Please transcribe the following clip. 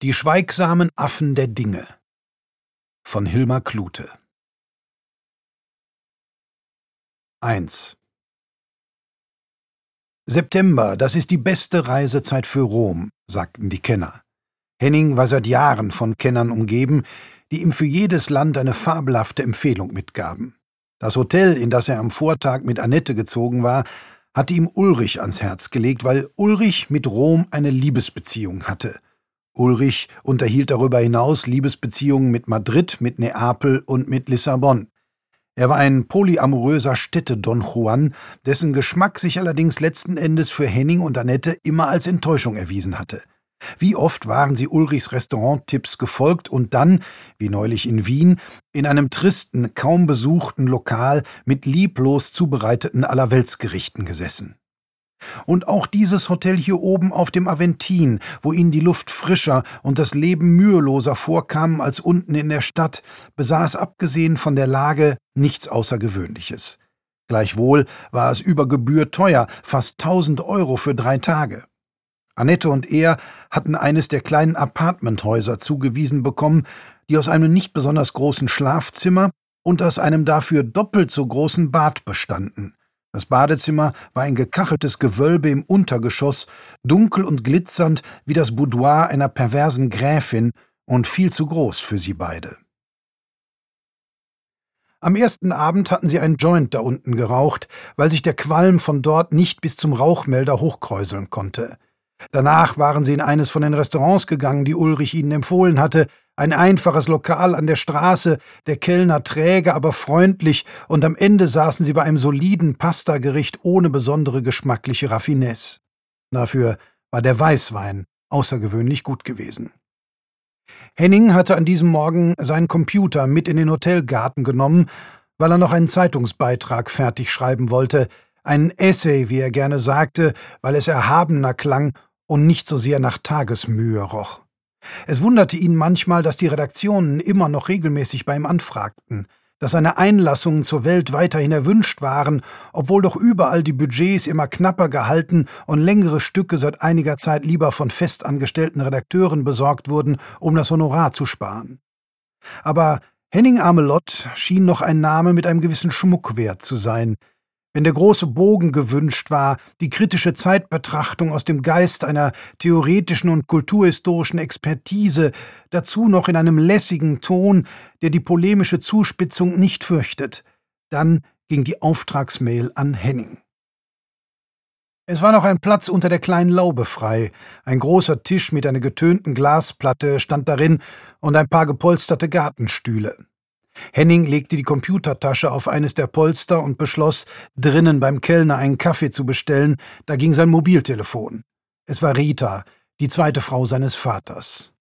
Die schweigsamen Affen der Dinge von Hilmar Klute 1 September, das ist die beste Reisezeit für Rom, sagten die Kenner. Henning war seit Jahren von Kennern umgeben, die ihm für jedes Land eine fabelhafte Empfehlung mitgaben. Das Hotel, in das er am Vortag mit Annette gezogen war, hatte ihm Ulrich ans Herz gelegt, weil Ulrich mit Rom eine Liebesbeziehung hatte – Ulrich unterhielt darüber hinaus Liebesbeziehungen mit Madrid, mit Neapel und mit Lissabon. Er war ein polyamoröser Städte-Don Juan, dessen Geschmack sich allerdings letzten Endes für Henning und Annette immer als Enttäuschung erwiesen hatte. Wie oft waren sie Ulrichs Restauranttipps gefolgt und dann, wie neulich in Wien, in einem tristen, kaum besuchten Lokal mit lieblos zubereiteten Allerweltsgerichten gesessen. Und auch dieses Hotel hier oben auf dem Aventin, wo ihnen die Luft frischer und das Leben müheloser vorkam als unten in der Stadt, besaß abgesehen von der Lage nichts Außergewöhnliches. Gleichwohl war es über Gebühr teuer, fast tausend Euro für drei Tage. Annette und er hatten eines der kleinen Apartmenthäuser zugewiesen bekommen, die aus einem nicht besonders großen Schlafzimmer und aus einem dafür doppelt so großen Bad bestanden. Das Badezimmer war ein gekacheltes Gewölbe im Untergeschoss, dunkel und glitzernd wie das Boudoir einer perversen Gräfin und viel zu groß für sie beide. Am ersten Abend hatten sie einen Joint da unten geraucht, weil sich der Qualm von dort nicht bis zum Rauchmelder hochkräuseln konnte. Danach waren sie in eines von den Restaurants gegangen, die Ulrich ihnen empfohlen hatte, ein einfaches Lokal an der Straße, der Kellner träge, aber freundlich, und am Ende saßen sie bei einem soliden Pastagericht ohne besondere geschmackliche Raffinesse. Dafür war der Weißwein außergewöhnlich gut gewesen. Henning hatte an diesem Morgen seinen Computer mit in den Hotelgarten genommen, weil er noch einen Zeitungsbeitrag fertig schreiben wollte, einen Essay, wie er gerne sagte, weil es erhabener klang und nicht so sehr nach Tagesmühe roch. Es wunderte ihn manchmal, dass die Redaktionen immer noch regelmäßig bei ihm anfragten, dass seine Einlassungen zur Welt weiterhin erwünscht waren, obwohl doch überall die Budgets immer knapper gehalten und längere Stücke seit einiger Zeit lieber von festangestellten Redakteuren besorgt wurden, um das Honorar zu sparen. Aber Henning Amelott schien noch ein Name mit einem gewissen Schmuckwert zu sein, wenn der große Bogen gewünscht war, die kritische Zeitbetrachtung aus dem Geist einer theoretischen und kulturhistorischen Expertise, dazu noch in einem lässigen Ton, der die polemische Zuspitzung nicht fürchtet, dann ging die Auftragsmail an Henning. Es war noch ein Platz unter der kleinen Laube frei, ein großer Tisch mit einer getönten Glasplatte stand darin und ein paar gepolsterte Gartenstühle. Henning legte die Computertasche auf eines der Polster und beschloss, drinnen beim Kellner einen Kaffee zu bestellen, da ging sein Mobiltelefon. Es war Rita, die zweite Frau seines Vaters.